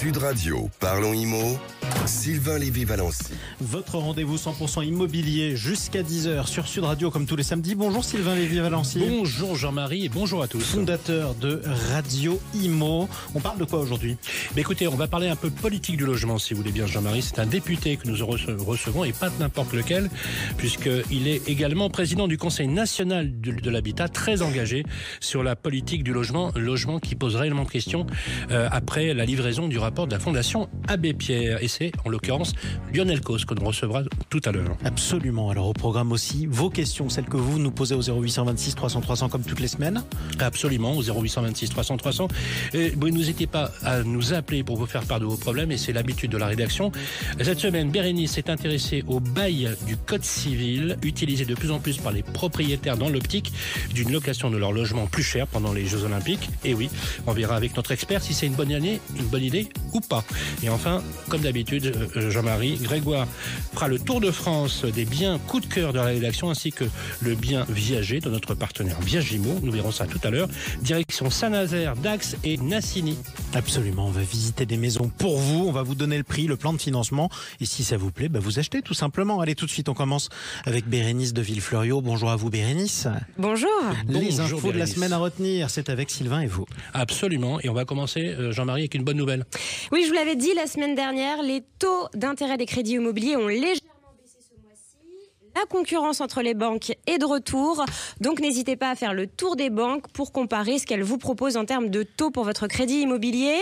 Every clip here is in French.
Sud Radio, parlons IMO, Sylvain Lévy-Valency. Votre rendez-vous 100% immobilier jusqu'à 10h sur Sud Radio comme tous les samedis. Bonjour Sylvain Lévy-Valency. Bonjour Jean-Marie et bonjour à tous. Fondateur de Radio Imo. On parle de quoi aujourd'hui? Mais écoutez, on va parler un peu politique du logement si vous voulez bien Jean-Marie. C'est un député que nous rece- recevons et pas n'importe lequel puisqu'il est également président du Conseil national de, de l'habitat très engagé sur la politique du logement, logement qui pose réellement question euh, après la livraison du rapport de la Fondation Abbé Pierre. Et c'est en l'occurrence Lionel Cos que nous recevra tout à l'heure. Absolument. Alors au programme aussi, vos questions, celles que vous nous posez au 0826 300 300 comme toutes les semaines. Absolument, au 0826 300 300. Et vous n'hésitez pas à nous appeler pour vous faire part de vos problèmes, et c'est l'habitude de la rédaction. Cette semaine, Bérénice s'est intéressée au bail du Code civil, utilisé de plus en plus par les propriétaires dans l'optique d'une location de leur logement plus cher pendant les Jeux Olympiques. Et oui, on verra avec notre expert si c'est une bonne année, une bonne idée ou pas. Et enfin, comme d'habitude, euh, Jean-Marie, Grégoire fera le tour de France des biens coup de cœur de la rédaction ainsi que le bien viager de notre partenaire Viagimo. Nous verrons ça tout à l'heure. Direction Saint-Nazaire, Dax et Nassini. Absolument. On va visiter des maisons pour vous. On va vous donner le prix, le plan de financement. Et si ça vous plaît, bah, vous achetez tout simplement. Allez, tout de suite, on commence avec Bérénice de Villefleurio. Bonjour à vous, Bérénice. Bonjour. les Bonjour, infos de la semaine à retenir, c'est avec Sylvain et vous. Absolument. Et on va commencer, euh, Jean-Marie, avec une bonne nouvelle. Oui, je vous l'avais dit la semaine dernière, les taux d'intérêt des crédits immobiliers ont légèrement. La concurrence entre les banques est de retour, donc n'hésitez pas à faire le tour des banques pour comparer ce qu'elles vous proposent en termes de taux pour votre crédit immobilier.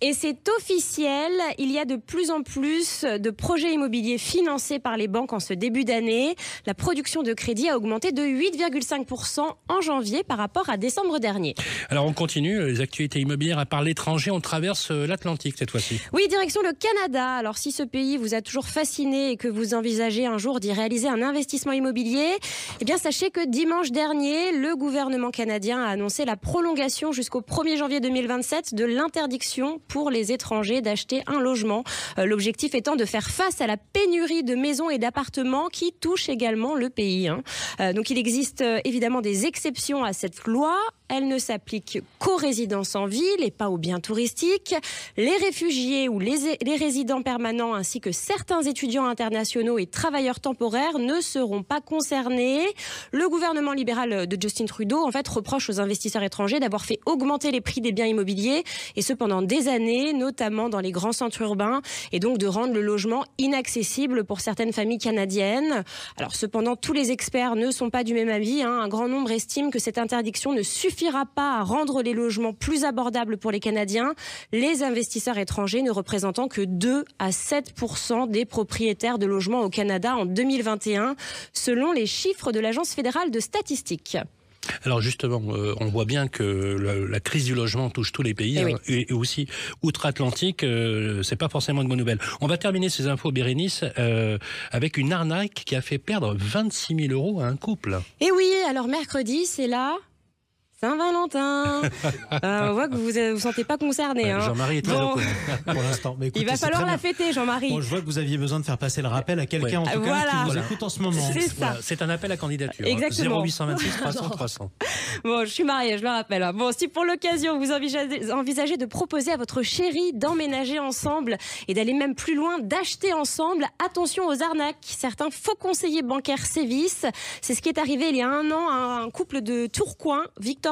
Et c'est officiel, il y a de plus en plus de projets immobiliers financés par les banques en ce début d'année. La production de crédit a augmenté de 8,5% en janvier par rapport à décembre dernier. Alors on continue, les actualités immobilières à part l'étranger, on traverse euh, l'Atlantique cette fois-ci. Oui, direction le Canada. Alors si ce pays vous a toujours fasciné et que vous envisagez un jour d'y réaliser un investissement immobilier, eh bien sachez que dimanche dernier, le gouvernement canadien a annoncé la prolongation jusqu'au 1er janvier 2027 de l'interdiction pour les étrangers d'acheter un logement. Euh, L'objectif étant de faire face à la pénurie de maisons et d'appartements qui touche également le pays. hein. Euh, donc il existe euh, évidemment des exceptions à cette loi. Elle ne s'applique qu'aux résidences en ville et pas aux biens touristiques. Les réfugiés ou les, résidents permanents ainsi que certains étudiants internationaux et travailleurs temporaires ne seront pas concernés. Le gouvernement libéral de Justin Trudeau en fait reproche aux investisseurs étrangers d'avoir fait augmenter les prix des biens immobiliers et ce pendant des années, notamment dans les grands centres urbains et donc de rendre le logement inaccessible pour certaines familles canadiennes. Alors cependant, tous les experts ne sont pas du même avis. hein. Un grand nombre estiment que cette interdiction ne suffira pas à rendre les logements plus abordables pour les Canadiens, les investisseurs étrangers ne représentant que 2 à 7 des propriétaires de logements au Canada en 2021, selon les chiffres de l'Agence fédérale de statistiques. Alors justement, euh, on voit bien que la, la crise du logement touche tous les pays, Eh oui. hein, et, et aussi outre-Atlantique, euh, c'est pas forcément une bonne nouvelle. On va terminer ces infos, Bérénice, euh, avec une arnaque qui a fait perdre 26 000 euros à un couple. Et oui, alors mercredi, c'est là. Saint-Valentin. Euh, on voit que vous ne vous sentez pas concerné. hein. Jean-Marie est très Bon. Pour l'instant. Mais Il va falloir la fêter, Jean-Marie. Bon, je vois que vous aviez besoin de faire passer le rappel à quelqu'un en tout cas Voilà. qui Voilà. écoute en ce moment. C'est. Voilà, c'est un appel à candidature. Exactement. 0826 300 300. Bon, je suis mariée, je le rappelle. Bon, si pour l'occasion vous envisagez, envisagez de proposer à votre chéri d'emménager ensemble et d'aller même plus loin, d'acheter ensemble, attention aux arnaques. Certains faux conseillers bancaires sévissent. C'est ce qui est arrivé il y a un an à un couple de Tourcoing,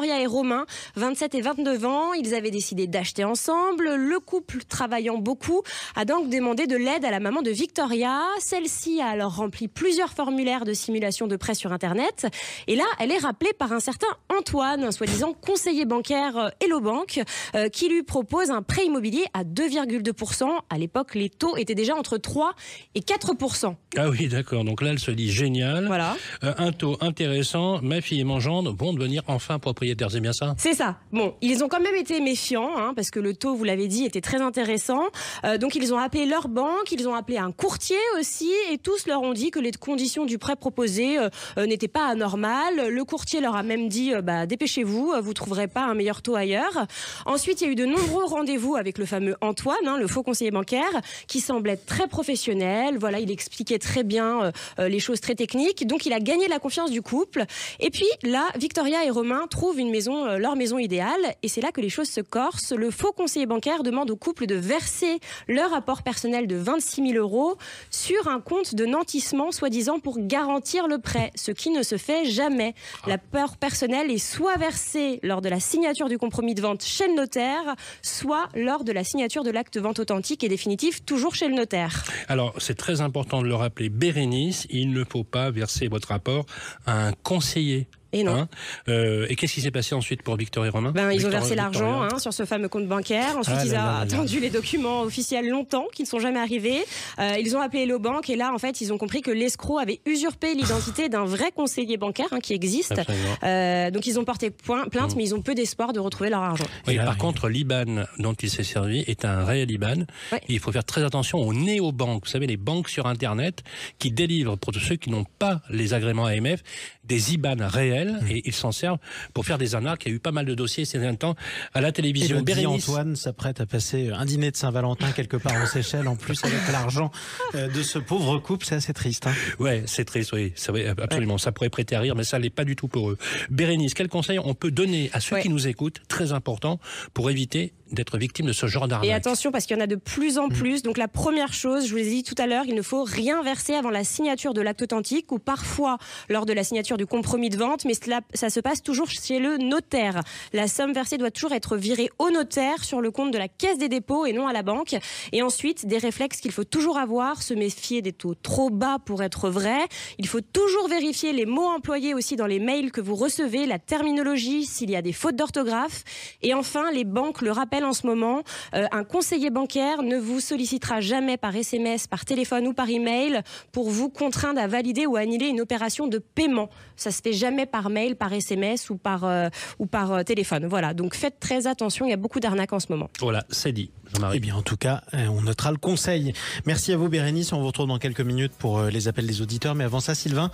Victoria et Romain, 27 et 29 ans. Ils avaient décidé d'acheter ensemble. Le couple, travaillant beaucoup, a donc demandé de l'aide à la maman de Victoria. Celle-ci a alors rempli plusieurs formulaires de simulation de prêt sur Internet. Et là, elle est rappelée par un certain Antoine, un soi-disant conseiller bancaire euh, Hello Bank, euh, qui lui propose un prêt immobilier à 2,2%. À l'époque, les taux étaient déjà entre 3 et 4%. Ah oui, d'accord. Donc là, elle se dit génial. Voilà. Euh, un taux intéressant. Ma fille et mon gendre vont devenir enfin propriétaires. C'est bien ça? C'est ça. Bon, ils ont quand même été méfiants, hein, parce que le taux, vous l'avez dit, était très intéressant. Euh, donc, ils ont appelé leur banque, ils ont appelé un courtier aussi, et tous leur ont dit que les conditions du prêt proposé n'étaient pas anormales. Le courtier leur a même dit, euh, bah, dépêchez-vous, euh, vous trouverez pas un meilleur taux ailleurs. Ensuite, il y a eu de nombreux rendez-vous avec le fameux Antoine, hein, le faux conseiller bancaire, qui semblait très professionnel. Voilà, il expliquait très bien euh, euh, les choses très techniques. Donc, il a gagné la confiance du couple. Et puis là, Victoria et Romain trouvent une maison, leur maison idéale. Et c'est là que les choses se corsent. Le faux conseiller bancaire demande au couple de verser leur apport personnel de 26 000 euros sur un compte de nantissement, soi-disant pour garantir le prêt, ce qui ne se fait jamais. La peur personnelle soit versée lors de la signature du compromis de vente chez le notaire, soit lors de la signature de l'acte de vente authentique et définitif, toujours chez le notaire. Alors, c'est très important de le rappeler, Bérénice, il ne faut pas verser votre rapport à un conseiller Et non. Hein Euh, et qu'est-ce qui s'est passé ensuite pour Victor et Romain Ben, ils ont versé l'argent hein, sur ce fameux compte bancaire. Ensuite, Ah ils là ont là là là. attendu les documents officiels longtemps, qui ne sont jamais arrivés. Euh, ils ont appelé Hello Bank et là, en fait, ils ont compris que l'escroc avait usurpé l'identité d'un vrai conseiller bancaire hein, qui existe. Euh, donc, ils ont porté point- plainte, Mm. mais ils ont peu d'espoir de retrouver leur argent. Oui, Et là, par contre, l'IBAN dont il s'est servi est un réel IBAN. Ouais. Il faut faire très attention aux néobanques. Vous savez, les banques sur Internet qui délivrent pour tous ceux qui n'ont pas les agréments AMF des IBAN réels Mmh. et ils s'en servent pour faire des arnaques. Il y a eu pas mal de dossiers ces derniers temps à la Et télévision. Bérénice- Antoine s'apprête à passer un dîner de Saint-Valentin quelque part aux Seychelles, en plus avec l'argent euh, de ce pauvre couple, c'est assez triste. hein. Ouais, c'est triste, oui, absolument. Ça pourrait prêter à rire, mais ça l'est pas du tout pour eux. Bérénice, quel conseil on peut donner à ceux Ouais. qui nous écoutent, très important, pour éviter d'être victime de ce genre d'arnaque Et attention parce qu'il y en a de plus Mm. en plus. Donc la première chose, je vous l'ai dit tout à l'heure, il ne faut rien verser avant la signature de l'acte authentique ou parfois lors de la signature du compromis de vente, mais cela, ça se passe toujours chez le notaire. La somme versée doit toujours être virée au notaire sur le compte de la caisse des dépôts et non à la banque. Et ensuite, des réflexes qu'il faut toujours avoir, se méfier des taux trop bas pour être vrai. Il faut toujours vérifier les mots employés aussi dans les mails que vous recevez, la terminologie, s'il y a des fautes d'orthographe. Et enfin, les banques le rappellent en ce moment, euh, un conseiller bancaire ne vous sollicitera jamais par SMS, par téléphone ou par email pour vous contraindre à valider ou annuler une opération de paiement. Ça se fait jamais par mail, par SMS ou par, euh, ou par euh, téléphone. Voilà, donc faites très attention, il y a beaucoup d'arnaques en ce moment. Voilà, c'est dit. Eh bien, en tout cas, euh, on notera le conseil. Merci à vous, Bérénice. On vous retrouve dans quelques minutes pour euh, les appels des auditeurs. Mais avant ça, Sylvain,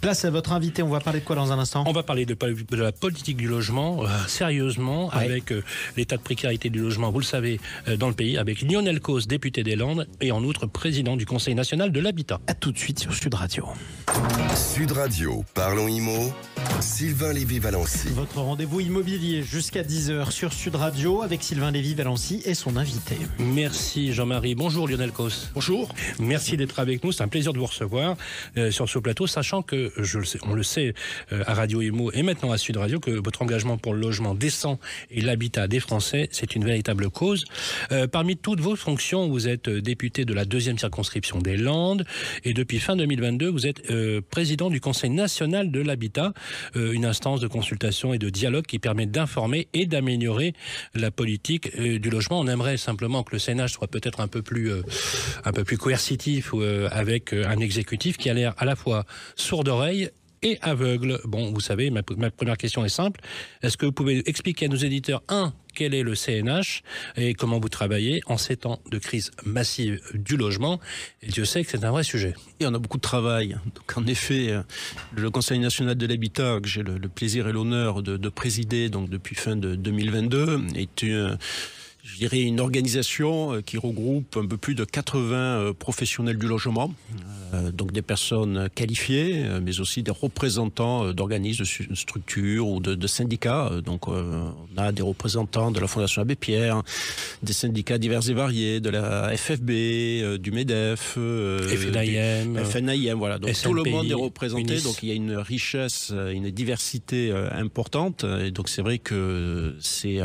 place à votre invité. On va parler de quoi dans un instant? On va parler de, de la politique du logement, euh, sérieusement, Ouais. avec euh, l'état de précarité du logement, vous le savez, euh, dans le pays, avec Lionel Cause, député des Landes, et en outre président du Conseil national de l'habitat. À tout de suite sur Sud Radio. Sud Radio, parlons IMO, Sylvain Lévy-Valency. Votre rendez-vous immobilier jusqu'à 10h sur Sud Radio avec Sylvain Lévy-Valency et son invité. Merci Jean-Marie. Bonjour Lionel Cause. Bonjour. Merci d'être avec nous. C'est un plaisir de vous recevoir euh, sur ce plateau, sachant que je le sais, on le sait euh, à Radio Imo et maintenant à Sud Radio que votre engagement pour le logement décent et l'habitat des Français, c'est une véritable cause. Euh, parmi toutes vos fonctions, vous êtes député de la deuxième circonscription des Landes et depuis fin 2022, vous êtes président du Conseil national de l'habitat, une instance de consultation et de dialogue qui permet d'informer et d'améliorer la politique euh, du logement. On aimerait simplement que le CNH soit peut-être un peu plus euh, un peu plus coercitif euh, avec euh, un exécutif qui a l'air à la fois sourd d'oreille et aveugle. Bon, vous savez, ma, ma première question est simple. Est-ce que vous pouvez expliquer à nos éditeurs, un, quel est le CNH et comment vous travaillez en ces temps de crise massive du logement Dieu sait que c'est un vrai sujet. Et on a beaucoup de travail. En effet, euh, le Conseil national de l'habitat, que j'ai le, plaisir et l'honneur de, de présider donc depuis fin de 2022, est une, je dirais une organisation euh, qui regroupe un peu plus de 80 euh, professionnels du logement, euh, donc des personnes qualifiées, mais aussi des représentants d'organismes, de structures ou de, de syndicats. Donc, on a des représentants de la Fondation Abbé Pierre, des syndicats divers et variés, de la FFB, du MEDEF, euh, du- FNIM, FNIM, voilà. Donc tout le monde est représenté, UNIS. donc il y a une richesse, une diversité importante. Et donc c'est vrai que c'est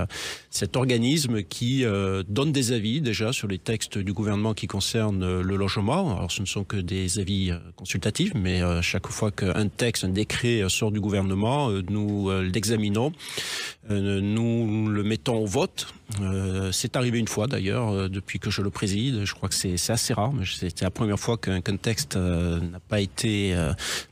cet organisme qui euh, donne des avis déjà sur les textes du gouvernement qui concernent euh, le logement. Alors ce ne sont que des avis euh, consultatifs, mais chaque fois qu'un texte, un décret sort du gouvernement, nous l'examinons, nous le mettons au vote. Euh, c'est arrivé une fois d'ailleurs, euh, depuis que je le préside. Je crois que c'est assez rare, mais c'était la première fois qu'un texte euh, n'a pas été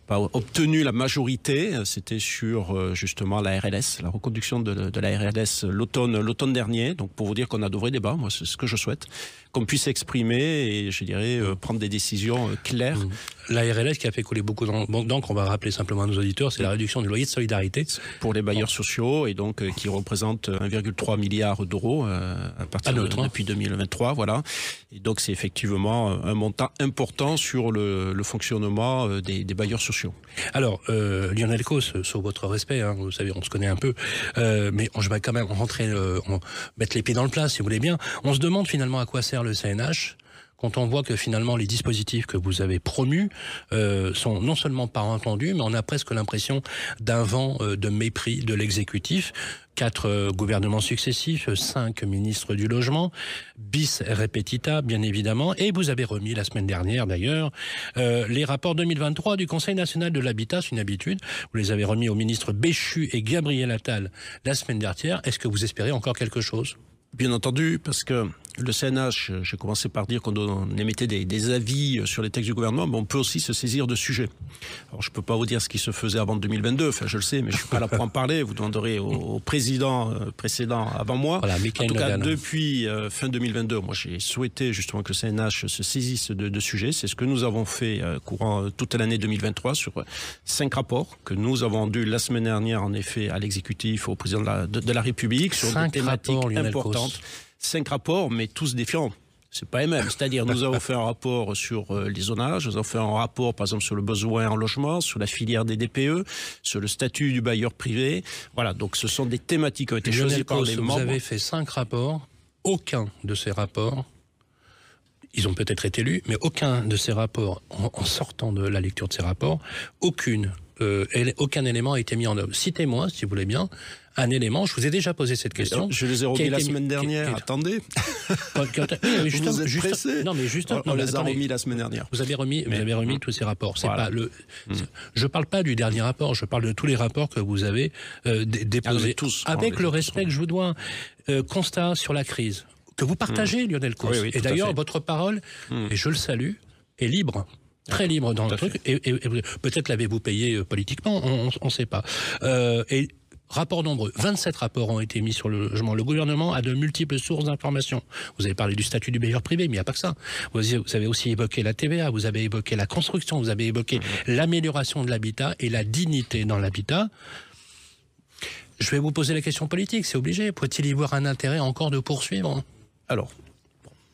pas obtenu la majorité. C'était sur justement la RLS, la reconduction de, de la RLS l'automne l'automne dernier. Donc pour vous dire qu'on a de vrais débats, moi c'est ce que je souhaite, qu'on puisse exprimer et je dirais prendre des décisions claires. La RLS qui a fait couler beaucoup d'en- d'encre, on va rappeler simplement à nos auditeurs, c'est la réduction du loyer de solidarité. pour les bailleurs sociaux et donc qui représente 1,3 milliard d'euros euros à partir de, hein. depuis 2023, voilà. Et donc c'est effectivement un montant important sur le, fonctionnement des, bailleurs sociaux. Alors Lionel Cos, sur votre respect, hein, vous savez, on se connaît un peu, mais je vais quand même rentrer, mettre les pieds dans le plat, si vous voulez bien. On se demande finalement à quoi sert le CNH quand on voit que finalement les dispositifs que vous avez promus euh, sont non seulement pas entendus, mais on a presque l'impression d'un vent euh, de mépris de l'exécutif. Quatre euh, gouvernements successifs, cinq ministres du logement, bis repetita bien évidemment, et vous avez remis la semaine dernière d'ailleurs les rapports 2023 du Conseil national de l'habitat, c'est une habitude. Vous les avez remis aux ministres Béchu et Gabriel Attal la semaine dernière. Est-ce que vous espérez encore quelque chose? Bien entendu, parce que le CNH, j'ai commencé par dire qu'on émettait des, avis sur les textes du gouvernement, mais on peut aussi se saisir de sujets. Alors, je ne peux pas vous dire ce qui se faisait avant 2022, enfin, je le sais, mais je ne suis pas là pour en parler. Vous demanderez au, président euh, précédent avant moi. Voilà, en tout cas, depuis euh, fin 2022, moi, j'ai souhaité justement que le CNH se saisisse de, sujets. C'est ce que nous avons fait euh, courant toute l'année 2023 sur cinq rapports que nous avons dû la semaine dernière, en effet, à l'exécutif, au président de la, République, sur des thématiques importantes cinq rapports, mais tous différents. C'est pas les mêmes. C'est-à-dire, nous avons fait un rapport sur euh, les zonages, nous avons fait un rapport, par exemple, sur le besoin en logement, sur la filière des DPE, sur le statut du bailleur privé. Voilà. Donc, ce sont des thématiques qui ont été choisies par les membres. Vous avez fait cinq rapports. Aucun de ces rapports ils ont peut-être été lus, mais aucun de ces rapports, en, sortant de la lecture de ces rapports, aucune, euh, aucun élément a été mis en œuvre. Citez-moi, si vous voulez bien, un élément. Je vous ai déjà posé cette question. Je les ai remis la semaine dernière. Attendez. vous êtes. Non, mais juste. On, on les a remis la semaine dernière. Vous avez remis, vous avez remis tous ces rapports. C'est pas le. Hmm. Je parle pas du dernier rapport. Je parle de tous les rapports que vous avez euh, déposés. tous. Avec le respect que je vous dois. Euh, constat sur la crise que vous partagez, hmm. Lionel Cos. et d'ailleurs, votre parole, hmm. et je le salue, est libre très libre dans le truc. Et, peut-être l'avez-vous payé euh, politiquement, on ne sait pas. Euh, et Rapports nombreux. 27 rapports ont été mis sur le logement. Le gouvernement a de multiples sources d'informations. Vous avez parlé du statut du bailleur privé, mais il n'y a pas que ça. Vous avez aussi évoqué la TVA, vous avez évoqué la construction, vous avez évoqué l'amélioration de l'habitat et la dignité dans l'habitat. Je vais vous poser la question politique, c'est obligé. Faut-il y voir un intérêt encore de poursuivre? Alors,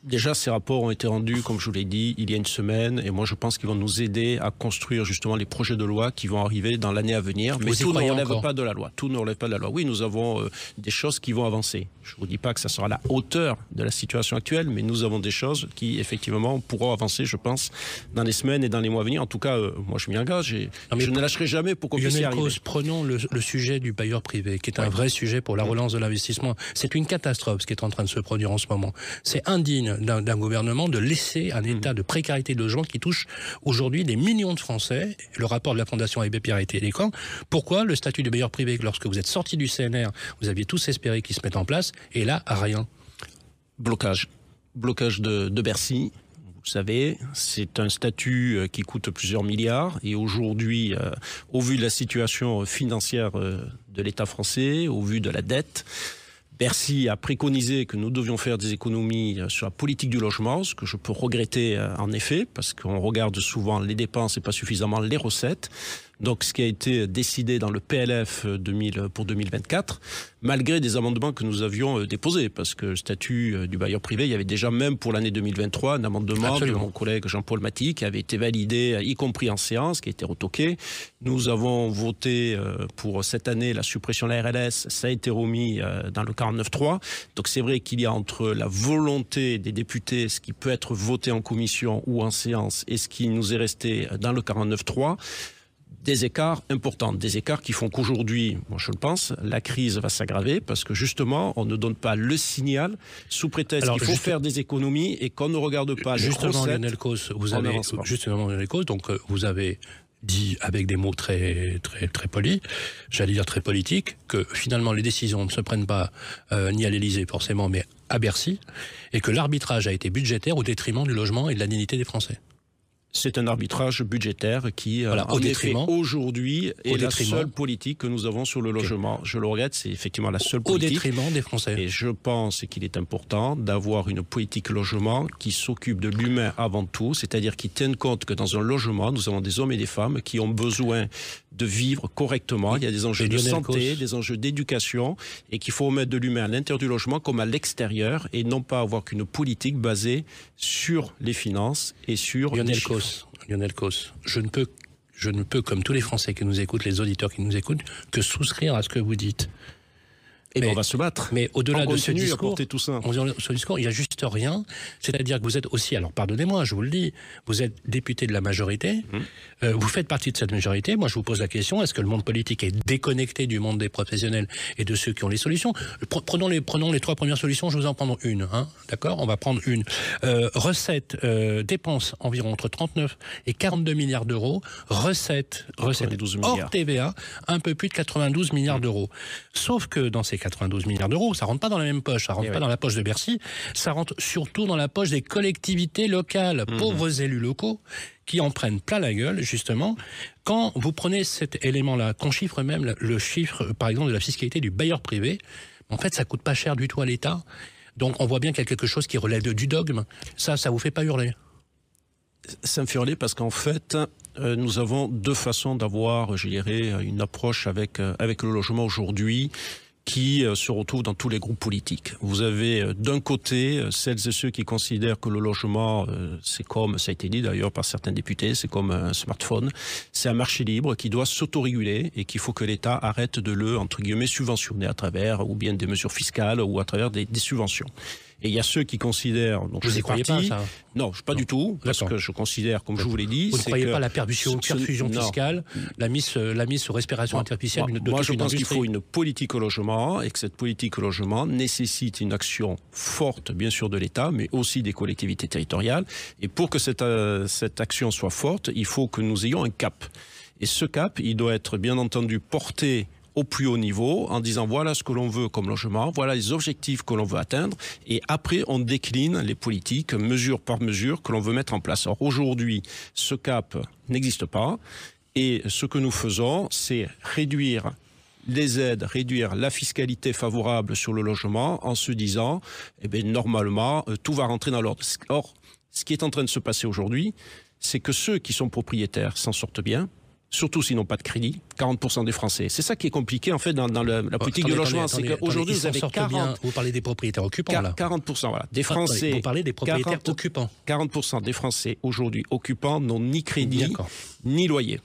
Déjà, ces rapports ont été rendus, comme je vous l'ai dit, il y a une semaine, et moi je pense qu'ils vont nous aider à construire justement les projets de loi qui vont arriver dans l'année à venir. Mais tout ne relève pas de la loi. Tout ne relève pas de la loi. Oui, nous avons euh, des choses qui vont avancer. Je ne vous dis pas que ça sera à la hauteur de la situation actuelle, mais nous avons des choses qui effectivement pourront avancer, je pense, dans les semaines et dans les mois à venir. En tout cas, euh, moi je m'y engage et je ne lâcherai jamais pour qu'on puisse y arriver. prenons le, sujet du bailleur privé, qui est un vrai sujet pour la relance de l'investissement. C'est une catastrophe ce qui est en train de se produire en ce moment. C'est indigne d'un gouvernement de laisser un état de précarité de logement qui touche aujourd'hui des millions de Français. Le rapport de la Fondation Abbé Pierre a été éloquent. Pourquoi le statut de bailleur privé, lorsque vous êtes sorti du CNR, vous aviez tous espéré qu'il se mette en place, et là, rien? Blocage. Blocage de, Bercy. Vous savez, c'est un statut euh, qui coûte plusieurs milliards et aujourd'hui, euh, au vu de la situation financière euh, de l'État français, au vu de la dette, Bercy a préconisé que nous devions faire des économies euh, sur la politique du logement, ce que je peux regretter euh, en effet, parce qu'on regarde souvent les dépenses et pas suffisamment les recettes. Donc, ce qui a été décidé dans le PLF 2000 pour 2024, malgré des amendements que nous avions euh, déposés, parce que le statut euh, du bailleur privé, il y avait déjà même pour l'année 2023 un amendement de mon collègue Jean-Paul Maty qui avait été validé, y compris en séance, qui a été retoqué. Nous avons voté euh, pour cette année la suppression de la RLS, ça a été remis dans le 49.3. Donc c'est vrai qu'il y a entre la volonté des députés, ce qui peut être voté en commission ou en séance, et ce qui nous est resté dans le 49.3, des écarts importants, des écarts qui font qu'aujourd'hui, moi je le pense, la crise va s'aggraver parce que justement, on ne donne pas le signal sous prétexte qu'il faut faire des économies et qu'on ne regarde pas justement, les. Lionel Cos, vous avez justement Lionel Cos, donc euh, vous avez dit avec des mots très très très polis, j'allais dire très politiques, que finalement les décisions ne se prennent pas euh, ni à l'Élysée forcément, mais à Bercy, et que l'arbitrage a été budgétaire au détriment du logement et de la dignité des Français. C'est un arbitrage budgétaire qui, Voilà, en au détriment- aujourd'hui, est au la détriment- seule politique que nous avons sur le logement. Je le regrette, c'est effectivement la seule Au politique. détriment des Français. Et je pense qu'il est important d'avoir une politique logement qui s'occupe de l'humain avant tout, c'est-à-dire qui tienne compte que dans un logement, nous avons des hommes et des femmes qui ont besoin de vivre correctement. Il y a des enjeux de santé, des enjeux d'éducation, et qu'il faut remettre de l'humain à l'intérieur du logement comme à l'extérieur, et non pas avoir qu'une politique basée sur les finances et sur les chiffres. Lionel Cos, je ne peux, je ne peux, comme tous les Français qui nous écoutent, les auditeurs qui nous écoutent, que souscrire à ce que vous dites. Et Mais- on va se battre. Mais au-delà de ce discours, porter tout ça. on dit ce discours, il n'y a juste rien. C'est-à-dire que vous êtes aussi, alors pardonnez-moi, je vous le dis, vous êtes député de la majorité, Hum. euh, vous faites partie de cette majorité. Moi, je vous pose la question est-ce que le monde politique est déconnecté du monde des professionnels et de ceux qui ont les solutions? Pre- Prenons les, prenons les trois premières solutions, je vous en prendre une. Hein, D'accord? On va prendre une. Euh, recettes, euh, dépenses environ entre 39 et 42 milliards d'euros. Recettes, recettes 92 hors milliards. TVA, un peu plus de 92 milliards Hum. d'euros. Sauf que dans ces 92 milliards d'euros, ça rentre pas dans la même poche, ça rentre Eh pas dans la poche de Bercy, ça rentre surtout dans la poche des collectivités locales, Mhm. pauvres élus locaux qui en prennent plein la gueule justement. Quand vous prenez cet élément-là, qu'on chiffre même le- chiffre, par exemple, de la fiscalité du bailleur privé, en fait, ça coûte pas cher du tout à l'État. Donc, on voit bien qu'il y a quelque chose qui relève du dogme. Ça, ça vous fait pas hurler Ça me fait hurler parce qu'en fait, euh, nous avons deux façons d'avoir, je dirais, une approche avec, euh, avec le logement aujourd'hui qui euh, se retrouve dans tous les groupes politiques. Vous avez euh, d'un côté euh, celles et ceux qui considèrent que le logement, c'est comme, ça a été dit d'ailleurs par certains députés, c'est comme un smartphone, c'est un marché libre qui doit s'autoréguler et qu'il faut que l'État arrête de le, entre guillemets, subventionner à travers ou bien des mesures fiscales ou à travers des, des subventions. Et il y a ceux qui considèrent, donc Vous je y croyez partie- pas, ça non, je- pas du tout, parce que je considère, comme je vous l'ai dit, Vous ne croyez que pas à la perfusion, fiscale, la mise, euh, la mise sous respiration Moi- artificielle moi, de moi, je pense qu'il faut une politique au logement et que cette politique au logement nécessite une action forte, bien sûr, de l'État, mais aussi des collectivités territoriales. Et pour que cette, euh, cette action soit forte, il faut que nous ayons un cap. Et ce cap, il doit être bien entendu porté au plus haut niveau en disant voilà ce que l'on veut comme logement, voilà les objectifs que l'on veut atteindre et après on décline les politiques mesure par mesure que l'on veut mettre en place. Alors aujourd'hui, ce cap n'existe pas et ce que nous faisons, c'est réduire les aides, réduire la fiscalité favorable sur le logement en se disant, eh bien, normalement, euh, tout va rentrer dans l'ordre. Or, ce qui est en train de se passer aujourd'hui, c'est que ceux qui sont propriétaires s'en sortent bien, surtout s'ils n'ont pas de crédit, 40% des Français. C'est ça qui est compliqué, en fait, dans, dans le- la politique Attendez, de logement. C'est qu'aujourd'hui, vous avez sortent 40, bien. Vous parlez des propriétaires occupants, là. 40%, voilà, des Attendez, Français. Vous parlez des propriétaires 40 occupants. 40% des Français aujourd'hui occupants n'ont ni crédit ni loyer.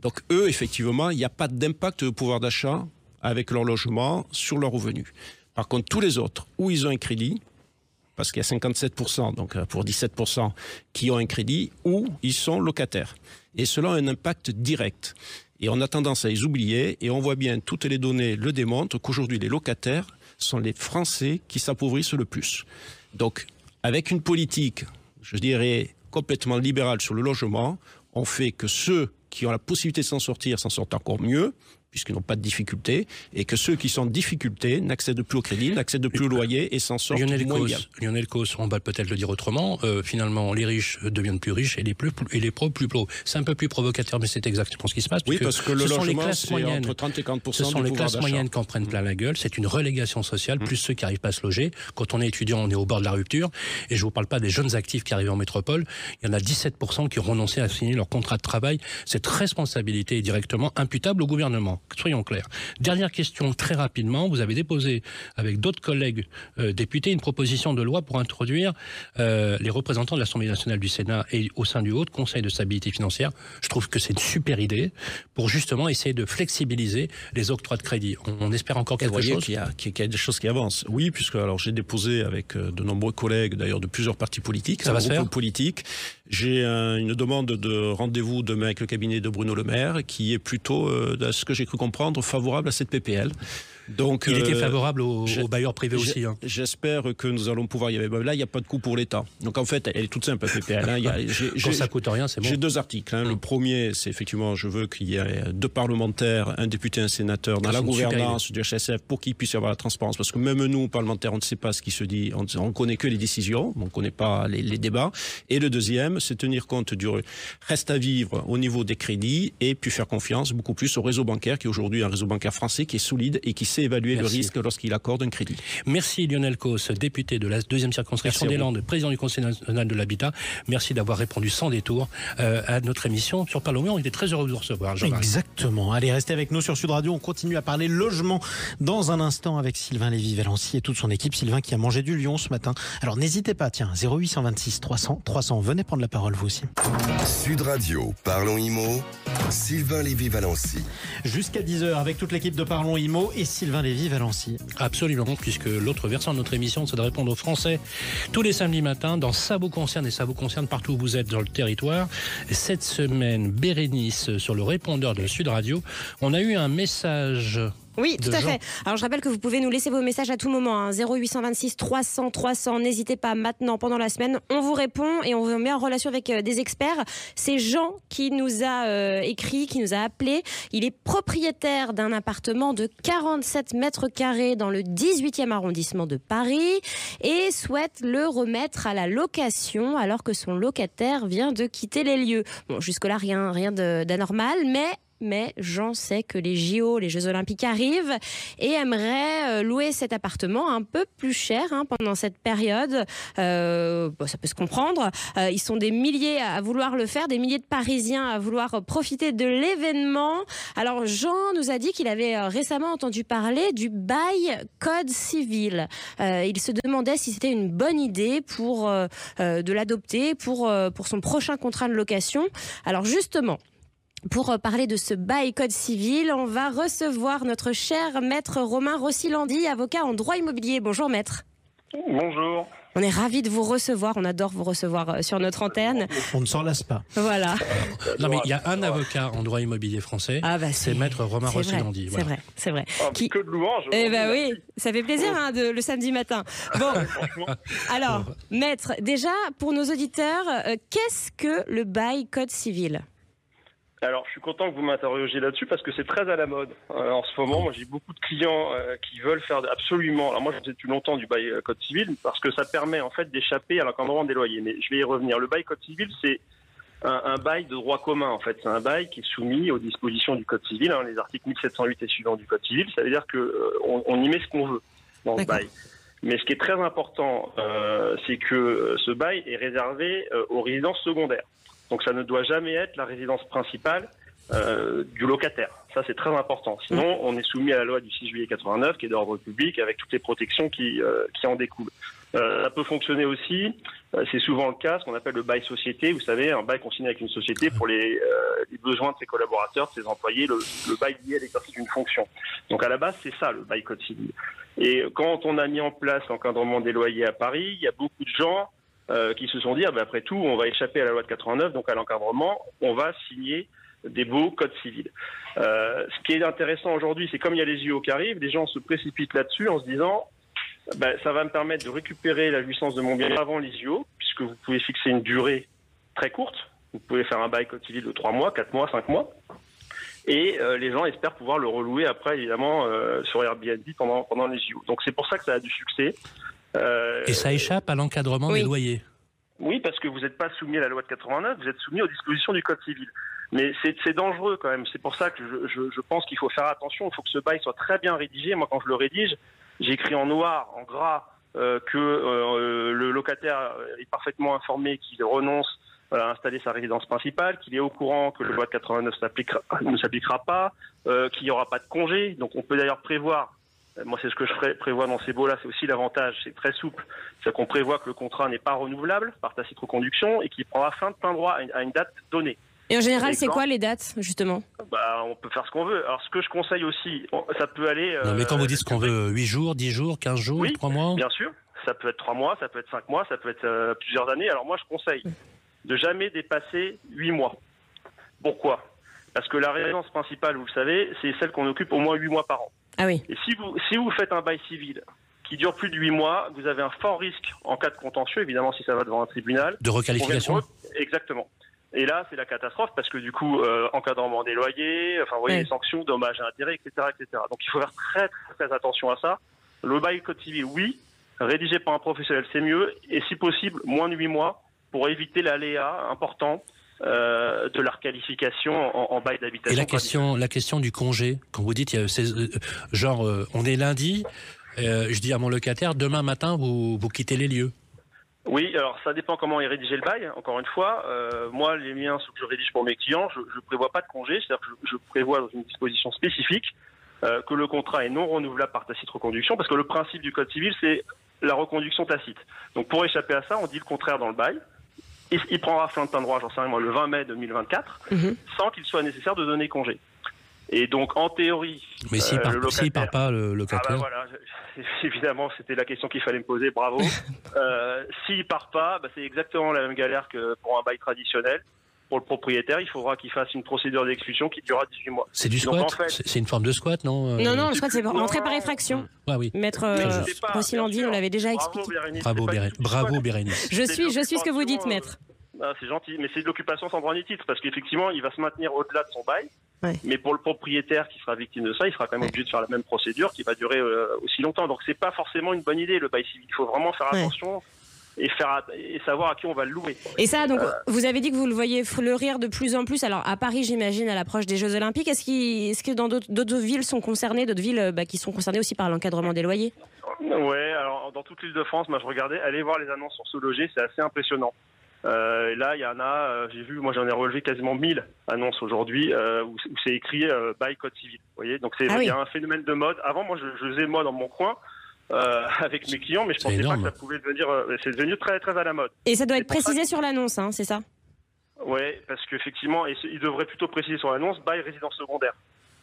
Donc eux, effectivement, il n'y a pas d'impact de pouvoir d'achat avec leur logement sur leurs revenus. Par contre, tous les autres, où ils ont un crédit, parce qu'il y a 57%, donc euh, pour 17%, qui ont un crédit, ou ils sont locataires. Et cela a un impact direct. Et on a tendance à les oublier, et on voit bien, toutes les données le démontrent, qu'aujourd'hui, les locataires sont les Français qui s'appauvrissent le plus. Donc, avec une politique, je dirais, complètement libérale sur le logement, on fait que ceux qui ont la possibilité de s'en sortir s'en sortent encore mieux, puisqu'ils n'ont pas de difficultés, et que ceux qui sont en difficulté n'accèdent plus au crédit, n'accèdent plus au loyer et s'en sortent Lionel moins Cos, bien. Lionel Cos, on va peut-être le dire autrement, euh, finalement, les riches deviennent plus riches et les, plus, et les pauvres plus pauvres. C'est un peu plus provocateur, mais c'est exactement ce qui se passe. Oui, parce que le ce sont les logement, classes c'est moyennes. entre 30 et 40 Ce sont les classes moyennes qui en prennent plein la gueule. C'est une relégation sociale, plus ceux qui n'arrivent pas à se loger. Quand on est étudiant, on est au bord de la rupture. Et je vous parle pas des jeunes actifs qui arrivent en métropole. Il y en a 17% qui ont renoncé à signer leur contrat de travail. Cette responsabilité est directement imputable au gouvernement. Soyons clairs. Dernière question, très rapidement. Vous avez déposé avec d'autres collègues euh, députés une proposition de loi pour introduire euh, les représentants de l'Assemblée nationale du Sénat et au sein du Haut Conseil de stabilité financière. Je trouve que c'est une super idée pour justement essayer de flexibiliser les octrois de crédit. On, on espère encore quelque vous voyez chose. qu'il y, a, qu'il y a des choses qui avancent. Oui, puisque alors j'ai déposé avec euh, de nombreux collègues, d'ailleurs de plusieurs partis politiques, Ça va se faire politique. J'ai une demande de rendez-vous demain avec le cabinet de Bruno Le Maire, qui est plutôt, euh, à ce que j'ai comprendre, favorable à cette PPL. Donc, Il était euh, favorable aux, bailleurs privés aussi. hein. J'espère que nous allons pouvoir y. Là, il n'y a pas de coût pour l'État. Donc en fait, elle est toute simple, la PPL. hein. Il y a- j'ai- Quand ça coûte rien, c'est bon. J'ai deux articles. hein. Le premier, c'est effectivement, je veux qu'il y ait deux parlementaires, un député, un sénateur dans Ah, la gouvernance du HSF pour qu'il puisse y avoir la transparence. Parce que même nous, parlementaires, on ne sait pas ce qui se dit. On ne connaît que les décisions, on ne connaît pas les, les débats. Et le deuxième, c'est tenir compte du reste à vivre au niveau des crédits et puis faire confiance beaucoup plus au réseau bancaire qui est aujourd'hui un réseau bancaire français qui est solide et qui sait évaluer Merci. le risque lorsqu'il accorde un crédit. Merci Lionel Cos, député de la deuxième circonscription des. Landes, président du Conseil national de l'habitat. Merci d'avoir répondu sans détour euh, à notre émission sur Parlement. On était très heureux de vous recevoir. Exactement. Allez, restez avec nous sur Sud Radio. On continue à parler logement dans un instant avec Sylvain Lévy-Valency et toute son équipe. Sylvain qui a mangé du lion ce matin. Alors n'hésitez pas, tiens, 0826 300 300. Venez prendre la parole vous aussi. Sud Radio, parlons IMO, Sylvain Lévy-Valency. Jusqu'à 10h avec toute l'équipe de Parlons Imo et Sylvain Lévy-Valency. Absolument, puisque l'autre versant de notre émission, c'est de répondre aux Français tous les samedis matins dans Ça vous concerne et ça vous concerne partout où vous êtes dans le territoire. Et cette semaine, Bérénice, sur le répondeur de Sud Radio, on a eu un message. Oui, tout à gens. fait. Alors je rappelle que vous pouvez nous laisser vos messages à tout moment. hein. 0826 300 300. N'hésitez pas maintenant pendant la semaine. On vous répond et on vous met en relation avec euh, des experts. C'est Jean qui nous a euh, écrit, qui nous a appelé. Il est propriétaire d'un appartement de 47 mètres carrés dans le 18e arrondissement de Paris et souhaite le remettre à la location alors que son locataire vient de quitter les lieux. Bon, jusque-là, rien, rien d'anormal, mais mais Jean sait que les JO, les Jeux Olympiques arrivent et aimerait euh, louer cet appartement un peu plus cher hein, pendant cette période. Euh, ça peut se comprendre. Euh, ils sont des milliers à vouloir le faire, des milliers de Parisiens à vouloir profiter de l'événement. Alors Jean nous a dit qu'il avait récemment entendu parler du bail code civil. Il se demandait si c'était une bonne idée pour de l'adopter pour pour son prochain contrat de location. Alors justement. Pour euh, parler de ce bail code civil, on va recevoir notre cher maître Romain Rossilandi, avocat en droit immobilier. Bonjour maître. Bonjour. On est ravis de vous recevoir, on adore vous recevoir euh, sur notre antenne. On ne s'en lasse pas. Voilà. Non, mais il y a un avocat en droit immobilier français. Ah bah c'est maître Romain c'est vrai, Rossilandi. C'est voilà. vrai, c'est vrai. Ah, Qui- Que de louanges. Eh ben oui, ça fait plaisir hein, de- le samedi matin. Bon, alors, maître, déjà pour nos auditeurs, euh, qu'est-ce que le bail code civil? Alors, je suis content que vous m'interrogiez là-dessus parce que c'est très à la mode. Euh, en ce moment, moi, j'ai beaucoup de clients euh, qui veulent faire absolument. Alors, moi, je faisais depuis longtemps du bail code civil parce que ça permet en fait d'échapper à l'encadrement des loyers. Mais je vais y revenir. Le bail code civil, c'est un, un bail de droit commun. En fait, c'est un bail qui est soumis aux dispositions du code civil, hein, les articles 1708 et suivants du code civil. Ça veut dire que euh, on, on y met ce qu'on veut dans ce bail. Mais ce qui est très important, c'est que ce bail est réservé aux résidences secondaires. Donc ça ne doit jamais être la résidence principale euh, du locataire. Ça, c'est très important. Sinon, on est soumis à la loi du 6 juillet 89, qui est d'ordre public, avec toutes les protections qui, euh, qui en découlent. Euh, ça peut fonctionner aussi, c'est souvent le cas, ce qu'on appelle le bail société. Vous savez, un bail consigné avec une société pour les, les besoins de ses collaborateurs, de ses employés, le, le bail lié à l'exercice d'une fonction. Donc à la base, c'est ça le bail code civil. Et quand on a mis en place l'encadrement des loyers à Paris, il y a beaucoup de gens euh, qui se sont dit, ah après tout, on va échapper à la loi de 89, donc à l'encadrement, on va signer des beaux codes civils. Euh, ce qui est intéressant aujourd'hui, c'est comme il y a les JO qui arrivent, les gens se précipitent là-dessus en se disant, ben, ça va me permettre de récupérer la jouissance de mon bien avant les JO, puisque vous pouvez fixer une durée très courte. Vous pouvez faire un bail code civil de 3 mois, 4 mois, 5 mois. Et euh, les gens espèrent pouvoir le relouer après, évidemment, euh, sur Airbnb pendant, pendant les JO. Donc c'est pour ça que ça a du succès. Euh, Et ça échappe à l'encadrement Oui. des loyers. oui, parce que vous n'êtes pas soumis à la loi de 89, vous êtes soumis aux dispositions du Code civil. Mais c'est dangereux quand même. C'est pour ça que je, je, je pense qu'il faut faire attention. Il faut que ce bail soit très bien rédigé. Moi, quand je le rédige, j'écris en noir, en gras, euh, que euh, le locataire est parfaitement informé qu'il renonce à installer sa résidence principale, qu'il est au courant que la loi de 89 s'appliquera- ne s'appliquera pas, euh, qu'il n'y aura pas de congé. Donc on peut d'ailleurs prévoir moi, c'est ce que je prévois dans ces baux-là. C'est aussi l'avantage, c'est très souple. C'est qu'on prévoit que le contrat n'est pas renouvelable par tacite reconduction et qu'il prendra fin de plein droit à une, à une date donnée. Et en général, c'est quoi les dates, justement? Bah, on peut faire ce qu'on veut. Alors, ce que je conseille aussi, ça peut aller. Non, mais quand euh, vous dites qu'on veut 8 jours, 10 jours, 15 jours, Oui, 3 mois? Bien sûr, ça peut être trois mois, ça peut être cinq mois, ça peut être euh, plusieurs années. Alors moi, je conseille de jamais dépasser huit mois. Pourquoi? Parce que la résidence principale, vous le savez, c'est celle qu'on occupe au moins huit mois par an. Ah oui. Et si vous, si vous faites un bail civil qui dure plus de 8 mois, vous avez un fort risque en cas de contentieux, évidemment si ça va devant un tribunal. De requalification Exactement. Et là, c'est la catastrophe parce que du coup, euh, encadrement des loyers, enfin, vous voyez, les sanctions, dommages et intérêts, etc., etc. Donc, il faut faire très, très, très attention à ça. Le bail code civil, oui. Rédigé par un professionnel, c'est mieux. Et si possible, moins de 8 mois pour éviter l'aléa important euh, de la requalification en, en bail d'habitation. Et la question, la question du congé, quand vous dites, il y a ces- euh, genre, euh, on est lundi, euh, je dis à mon locataire, demain matin, vous, vous quittez les lieux. Oui, alors ça dépend comment est rédigé le bail. Encore une fois, euh, moi, les miens, ceux que je rédige pour mes clients, je ne prévois pas de congé. C'est-à-dire que je, je prévois dans une disposition spécifique euh, que le contrat est non renouvelable par tacite reconduction, parce que le principe du Code civil, c'est la reconduction tacite. Donc pour échapper à ça, on dit le contraire dans le bail. Il, il prendra fin de plein droit, j'en sais rien moi, le 20 mai 2024, Mhm. sans qu'il soit nécessaire de donner congé. Et donc, en théorie, Mais s'il euh, part, locataire- pas, le ah bah locataire. voilà, je- évidemment, c'était la question qu'il fallait me poser, bravo. euh, S'il part pas, bah, c'est exactement la même galère que pour un bail traditionnel. Pour le propriétaire, il faudra qu'il fasse une procédure d'expulsion qui durera 18 mois. C'est du squat en fait- C'est une forme de squat, non euh, Non, non, je crois que c'est Non, rentrer par effraction. Ouais, oui. Maître euh, Rossilandi sûr. l'avait déjà Bravo, expliqué. Bérénice, Bravo, c'est pas Béré- du tout du bravo squat. Bérénice. Je suis, je suis ce que vous dites, maître. euh, ah, c'est gentil, mais c'est de l'occupation sans droit ni titre, parce qu'effectivement, il va se maintenir au-delà de son bail. Ouais. Mais pour le propriétaire qui sera victime de ça, il sera quand même obligé de faire la même procédure qui va durer euh, aussi longtemps. Donc c'est pas forcément une bonne idée le bail civil. Il faut vraiment faire Ouais. attention et faire at- et savoir à qui on va le louer. Et ça, donc, Euh. vous avez dit que vous le voyez fleurir de plus en plus. Alors, à Paris, j'imagine, à l'approche des Jeux Olympiques, est-ce qu'il- est-ce que dans d'autres villes sont concernées, d'autres villes bah, qui sont concernées aussi par l'encadrement des loyers? Ouais, alors dans toute l'île de France, moi je regardais, allez voir les annonces sur ce loger, c'est assez impressionnant. Euh, et là, il y en a, euh, j'ai vu, moi j'en ai relevé quasiment 1000 annonces aujourd'hui euh, où, où c'est écrit bail code civil. Vous voyez, donc c'est Ah il y a un phénomène de mode. Avant, moi je, je faisais moi dans mon coin euh, avec mes clients, mais je pensais énorme. pas que ça pouvait devenir. euh, c'est devenu très très à la mode. Et ça doit être précisé que- sur l'annonce, hein, c'est ça? Ouais, parce qu'effectivement, il devrait plutôt préciser sur l'annonce bail résidence secondaire.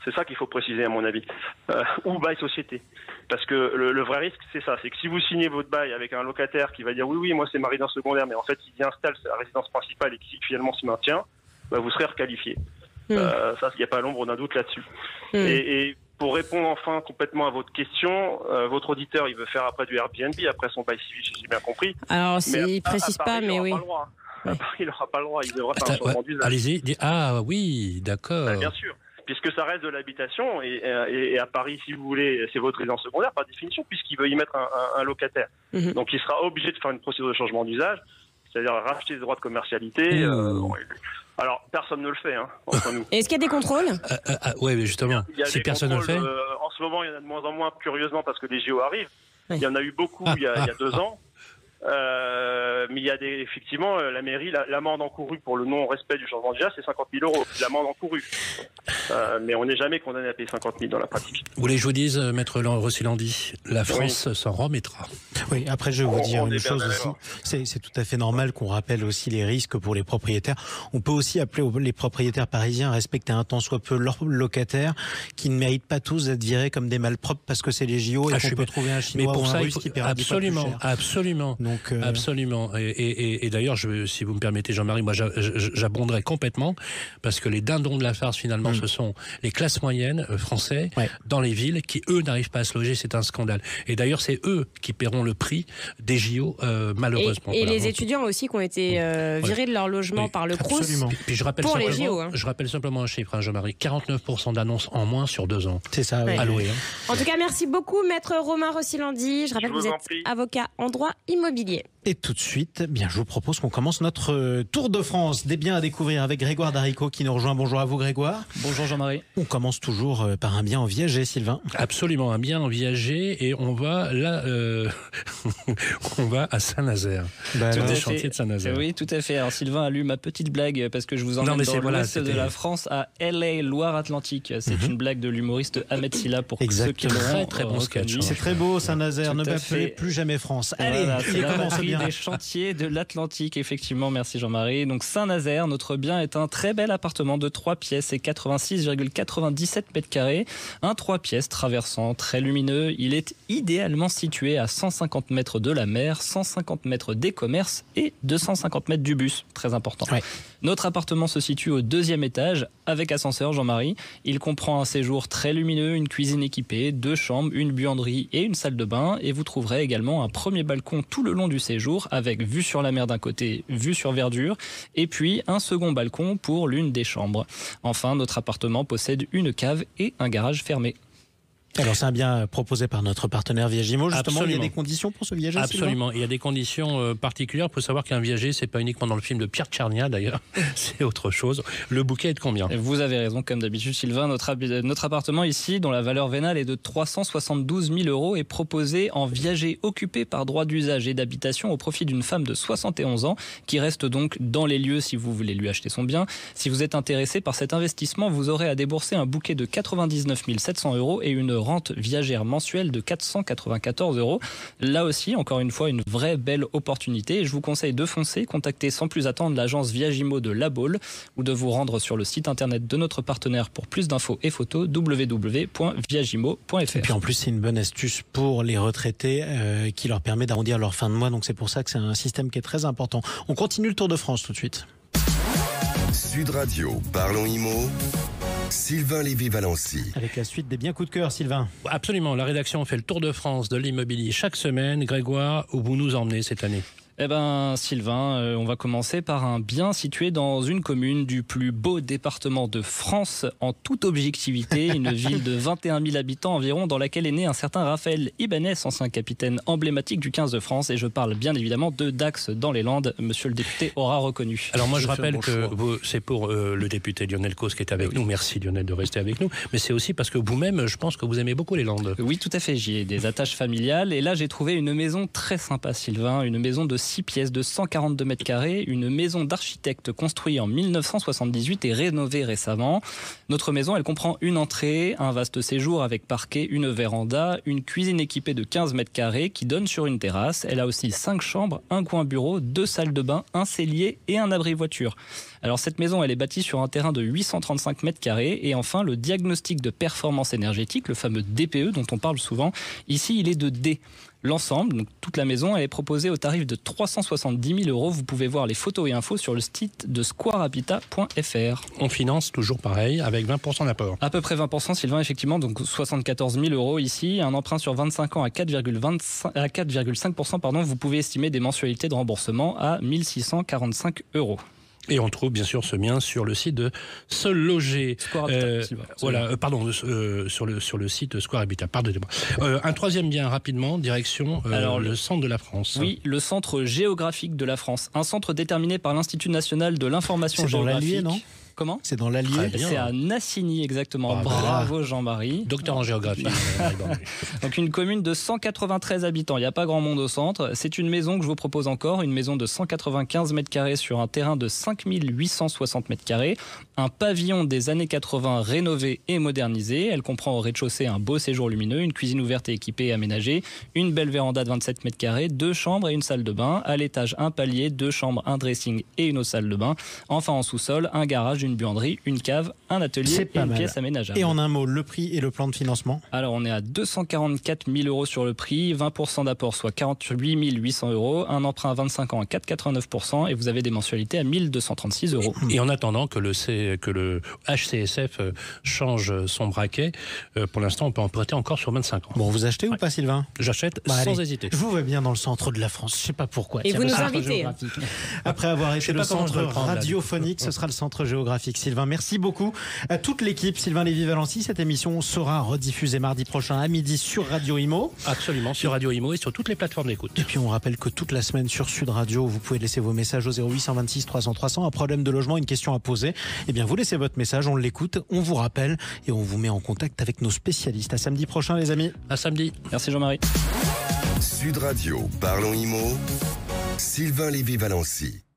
C'est ça qu'il faut préciser à mon avis. Euh, ou bail société. Parce que le, le vrai risque, c'est ça. C'est que si vous signez votre bail avec un locataire qui va dire oui, oui, moi c'est ma résidence secondaire, mais en fait il y installe sa résidence principale et qui finalement s'y maintient, bah, vous serez requalifié. Hmm. Euh, ça, il n'y a pas l'ombre d'un doute là-dessus. Hmm. Et, et pour répondre enfin complètement à votre question, euh, votre auditeur, il veut faire après du Airbnb, après son bail civil, si j'ai bien compris. Alors, il à- précise à pas, mais il oui. aura pas le droit. À Ouais. Paris, il n'aura pas le droit. Il devra faire un Attends, ouais, changement d'usage. Allez-y. Ah oui, d'accord. Bah, bien sûr, puisque ça reste de l'habitation et, et- et à Paris, si vous voulez, c'est votre résidence secondaire par définition, puisqu'il veut y mettre un, un- un locataire. Mhm. Donc il sera obligé de faire une procédure de changement d'usage, c'est-à-dire racheter les droits de commercialité. Euh, bon, alors personne ne le fait, hein, entre nous. Et Est-ce qu'il y a des contrôles? Ah, ah, ah, ouais, mais justement, Il y a si des personne ne le fait. euh, en ce moment, il y en a de moins en moins, curieusement, parce que les JO arrivent. Il y en a eu beaucoup il, y a, il y a deux ans. Euh, mais il y a des, effectivement, euh, la mairie, la- l'amende encourue pour le non-respect du changement d'usage, c'est 50 000 euros. L'amende encourue. Euh, mais on n'est jamais condamné à payer 50 000 dans la pratique. Vous voulez que je vous dise, Maître Rossilandi, la France s'en remettra. Oui, après je vais vous On- dire on une chose aussi. C'est c'est tout à fait normal qu'on rappelle aussi les risques pour les propriétaires. On peut aussi appeler les propriétaires parisiens à respecter un tant soit peu leurs locataires qui ne méritent pas tous d'être virés comme des malpropres parce que c'est les JO et Ah, je qu'on suis peut trouver un Mais chinois pour ou un ça, il russe faut qui dix fois plus absolument, cher. absolument. Donc, euh, Absolument. Et, et- et- et d'ailleurs, je, si vous me permettez, Jean-Marie, moi, j'a- j'a- j'abonderai complètement parce que les dindons de la farce, finalement, ce sont les classes moyennes euh, français Mm. Ouais. dans les villes qui, eux, n'arrivent pas à se loger. C'est un scandale. Et d'ailleurs, c'est eux qui paieront le prix des JO, euh, malheureusement. et Voilà. les étudiants aussi qui ont été euh, virés de leur logement Oui, par le Crous. absolument. Puis je rappelle Pour les simplement, JO, hein. je rappelle simplement un chiffre, hein, Jean-Marie. 49% d'annonces en moins sur deux ans. C'est ça. oui. Alloué. hein. En tout cas, merci beaucoup, maître Romain Rossilandi. Je rappelle Je que vous êtes prie. avocat en droit immobilier. Mobilier. Et tout de suite, bien, je vous propose qu'on commence notre euh, tour de France des biens à découvrir avec Grégoire Darico qui nous rejoint. Bonjour à vous, Grégoire. Bonjour Jean-Marie. On commence toujours euh, par un bien en viager, Sylvain. Absolument, un bien en viager et on va là, euh, on va à Saint-Nazaire. Bah, Sur alors, des à fait. chantiers de Saint-Nazaire. Oui, tout à fait. Alors Sylvain a lu ma petite blague parce que je vous Non, emmène mais dans voilà, l'ouest de la France à LA, Loire-Atlantique. C'est une blague de l'humoriste Ahmed Silla pour Exactement. ceux qui l'ont Très, très bon sketch, hein. c'est très beau, Saint-Nazaire. Ne m'appelez fait. plus jamais France. Allez, Voilà, des chantiers de l'Atlantique, effectivement. Merci Jean-Marie. Donc Saint-Nazaire, notre bien est un très bel appartement de 3 pièces et 86,97 mètres carrés. Un 3 pièces traversant, très lumineux. Il est idéalement situé à 150 mètres de la mer, 150 mètres des commerces et 250 mètres du bus. Très important. Notre appartement se situe au deuxième étage avec ascenseur Jean-Marie. Il comprend un séjour très lumineux, une cuisine équipée, deux chambres, une buanderie et une salle de bain. Et vous trouverez également un premier balcon tout le long du séjour avec vue sur la mer d'un côté, vue sur verdure et puis un second balcon pour l'une des chambres. Enfin, notre appartement possède une cave et un garage fermé. Alors c'est un bien proposé par notre partenaire Viagimo. Justement, il y a des conditions pour ce viager. Absolument. Il y a des conditions euh, particulières. Il faut savoir qu'un viager, c'est pas uniquement dans le film de Pierre Tchernia d'ailleurs. c'est autre chose. Le bouquet est de combien? Et Vous avez raison, comme d'habitude, Sylvain. Notre, notre appartement ici, dont la valeur vénale est de 372 000 euros, est proposé en viager occupé par droit d'usage et d'habitation au profit d'une femme de 71 ans qui reste donc dans les lieux si vous voulez lui acheter son bien. Si vous êtes intéressé par cet investissement, vous aurez à débourser un bouquet de 99 700 euros et une rente viagère mensuelle de 494 euros. Là aussi, encore une fois, une vraie belle opportunité. Je vous conseille de foncer, contacter sans plus attendre l'agence Viagimo de La Baule ou de vous rendre sur le site internet de notre partenaire pour plus d'infos et photos www.viagimo.fr. Et puis en plus, c'est une bonne astuce pour les retraités euh, qui leur permet d'arrondir leur fin de mois. Donc c'est pour ça que c'est un système qui est très important. On continue le Tour de France tout de suite. Sud Radio, parlons IMO. Sylvain Lévy-Valency. Avec la suite des biens coups de cœur, Sylvain. Absolument. La rédaction fait le tour de France de l'immobilier chaque semaine. Grégoire, où vous nous emmenez cette année? Eh ben, Sylvain, euh, on va commencer par un bien situé dans une commune du plus beau département de France, en toute objectivité, une ville de 21 000 habitants environ, dans laquelle est né un certain Raphaël Ibanez, ancien capitaine emblématique du 15 de France, et je parle bien évidemment de Dax dans les Landes. Monsieur le député aura reconnu. Alors moi je rappelle bon que c'est pour euh, le député Lionel Cos qui est avec nous. Merci Lionel de rester avec nous. Mais c'est aussi parce que vous-même, je pense que vous aimez beaucoup les Landes. Oui, tout à fait. J'y ai des attaches familiales. Et là, j'ai trouvé une maison très sympa, Sylvain. Une maison de 6 pièces de 142 mètres carrés. Une maison d'architecte construite en 1978 et rénovée récemment. Notre maison, elle comprend une entrée, un vaste séjour avec parquet, une véranda, une cuisine équipée de 15 mètres carrés qui donne sur une terrasse. Elle a aussi 5 chambres, un coin bureau, deux salles de bain, un cellier et un abri voiture. Alors cette maison, elle est bâtie sur un terrain de 835 mètres carrés. Et enfin, le diagnostic de performance énergétique, le fameux DPE dont on parle souvent, ici, il est de D. L'ensemble, donc toute la maison, elle est proposée au tarif de 370 000 euros. Vous pouvez voir les photos et infos sur le site de squarehabitat.fr. On finance toujours pareil avec 20% d'apport. À peu près 20%, Sylvain, effectivement, donc 74 000 euros ici. Un emprunt sur 25 ans à 4,25 à 4,5%, pardon. Vous pouvez estimer des mensualités de remboursement à 1645 euros. Et on trouve bien sûr ce bien sur le site de Se Loger. Square Habitat, Euh, voilà, euh, pardon, euh, sur, le, sur le site Square Habitat, pardonnez-moi. Euh, un troisième bien rapidement, direction euh, Alors, le centre de la France. Oui, le centre géographique de la France. Un centre déterminé par l'Institut national de l'information dans géographique. non? Comment C'est dans l'Allier. C'est à Nassigny exactement. Ah, Bravo Jean-Marie. Docteur en géographie. Donc une commune de 193 habitants. Il n'y a pas grand monde au centre. C'est une maison que je vous propose encore, une maison de 195 mètres carrés sur un terrain de 5860 mètres carrés. Un pavillon des années 80 rénové et modernisé. Elle comprend au rez-de-chaussée un beau séjour lumineux, une cuisine ouverte et équipée et aménagée, une belle véranda de 27 mètres carrés, deux chambres et une salle de bain. À l'étage, un palier, deux chambres, un dressing et une autre salle de bain. Enfin en sous-sol, un garage, une buanderie, une cave, un atelier et une mal. pièce aménageable. Et en un mot, le prix et le plan de financement. Alors, on est à 244 000 euros sur le prix, 20% d'apport, soit 48 800 euros, un emprunt à 25 ans à 4,49% et vous avez des mensualités à 1236 euros. Et en attendant que le, C- que le HCSF euh, change son braquet, euh, pour l'instant, on peut en prêter encore sur 25 ans. Bon, vous achetez ou pas, Sylvain? J'achète Bah, sans allez. hésiter. Je vous vois bien dans le centre de la France. Je sais pas pourquoi. Et vous nous invitez, géographique. Après avoir été le centre radiophonique, ce sera le centre géographique. Sylvain, merci beaucoup à toute l'équipe. Sylvain Lévy-Valency, cette émission sera rediffusée mardi prochain à midi sur Radio Imo. Absolument, sur Radio Imo et sur toutes les plateformes d'écoute. Et puis on rappelle que toute la semaine sur Sud Radio, vous pouvez laisser vos messages au 0826 300 300. Un problème de logement, une question à poser. Eh bien, vous laissez votre message, on l'écoute, on vous rappelle et on vous met en contact avec nos spécialistes. À samedi prochain, les amis. À samedi. Merci Jean-Marie. Sud Radio, parlons IMO. Sylvain Lévy-Valency.